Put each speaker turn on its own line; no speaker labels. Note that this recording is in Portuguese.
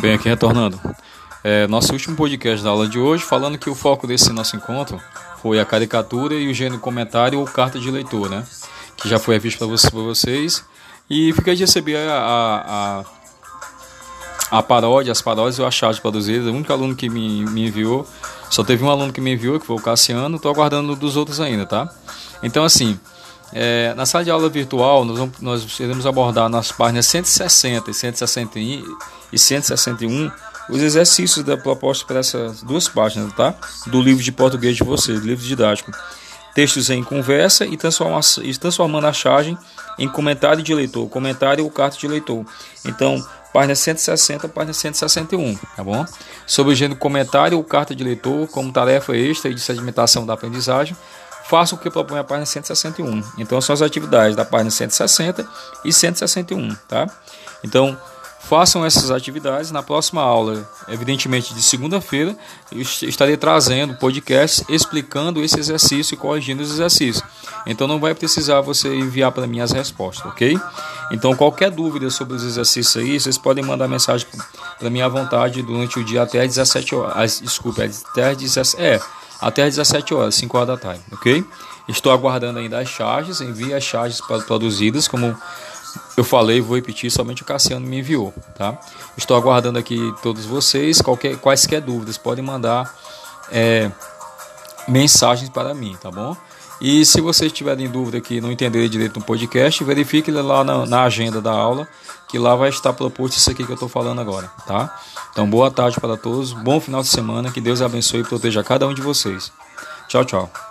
Bem, aqui retornando. É, nosso último podcast da aula de hoje, falando que o foco desse nosso encontro foi a caricatura e o gênero comentário ou carta de leitor, né? Que já foi visto para vocês. E fica de receber a, a, a, paródia, as paródias ou a charge produzidas. O único aluno que me, me enviou, só teve um aluno que me enviou, que foi o Cassiano. Estou aguardando dos outros ainda, tá? Então, assim, é, na sala de aula virtual, nós, vamos, nós iremos abordar nas páginas 160 e 161, e 161 os exercícios da proposta para essas duas páginas, tá? Do livro de português de vocês, livro didático. Textos em conversa e, transforma, e transformando a chargem em comentário de leitor, comentário ou carta de leitor. Então, página 160, página 161, tá bom? Sobre o gênero comentário ou carta de leitor, como tarefa extra e de sedimentação da aprendizagem, faça o que propõe a página 161. Então, são as atividades da página 160 e 161, tá? Então, façam essas atividades. Na próxima aula, evidentemente de segunda-feira, eu estarei trazendo podcast explicando esse exercício e corrigindo os exercícios. Então não vai precisar você enviar para mim as respostas, ok? Então qualquer dúvida sobre os exercícios aí, vocês podem mandar mensagem para mim à vontade durante o dia até às 17 horas. Desculpa, até às 17, é, até às 17 horas, 5 horas da tarde, ok? Estou aguardando ainda as charges, envie as charges produzidas como eu falei, vou repetir, somente o Cassiano me enviou, tá? Estou aguardando aqui todos vocês, qualquer, quaisquer dúvidas, podem mandar é, mensagens para mim, tá bom? E se vocês tiverem dúvida que não entenderem direito no podcast, verifique lá na, na, agenda da aula, que lá vai estar proposto isso aqui que eu estou falando agora, tá? Então, boa tarde para todos, bom final de semana, que Deus abençoe e proteja cada um de vocês. Tchau, tchau.